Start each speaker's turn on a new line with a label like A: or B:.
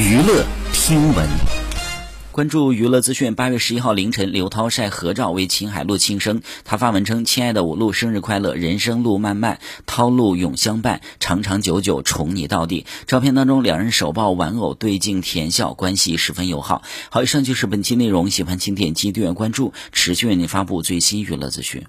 A: 娱乐听闻，
B: 关注娱乐资讯。八月十一号凌晨，刘涛晒合照为秦海璐庆生。他发文称：“亲爱的我璐，生日快乐！人生路漫漫，涛路永相伴，长长久久，宠你到底。”照片当中，两人手抱玩偶，对镜甜笑，关系十分友好。好，以上就是本期内容。喜欢请点击订阅关注，持续为您发布最新娱乐资讯。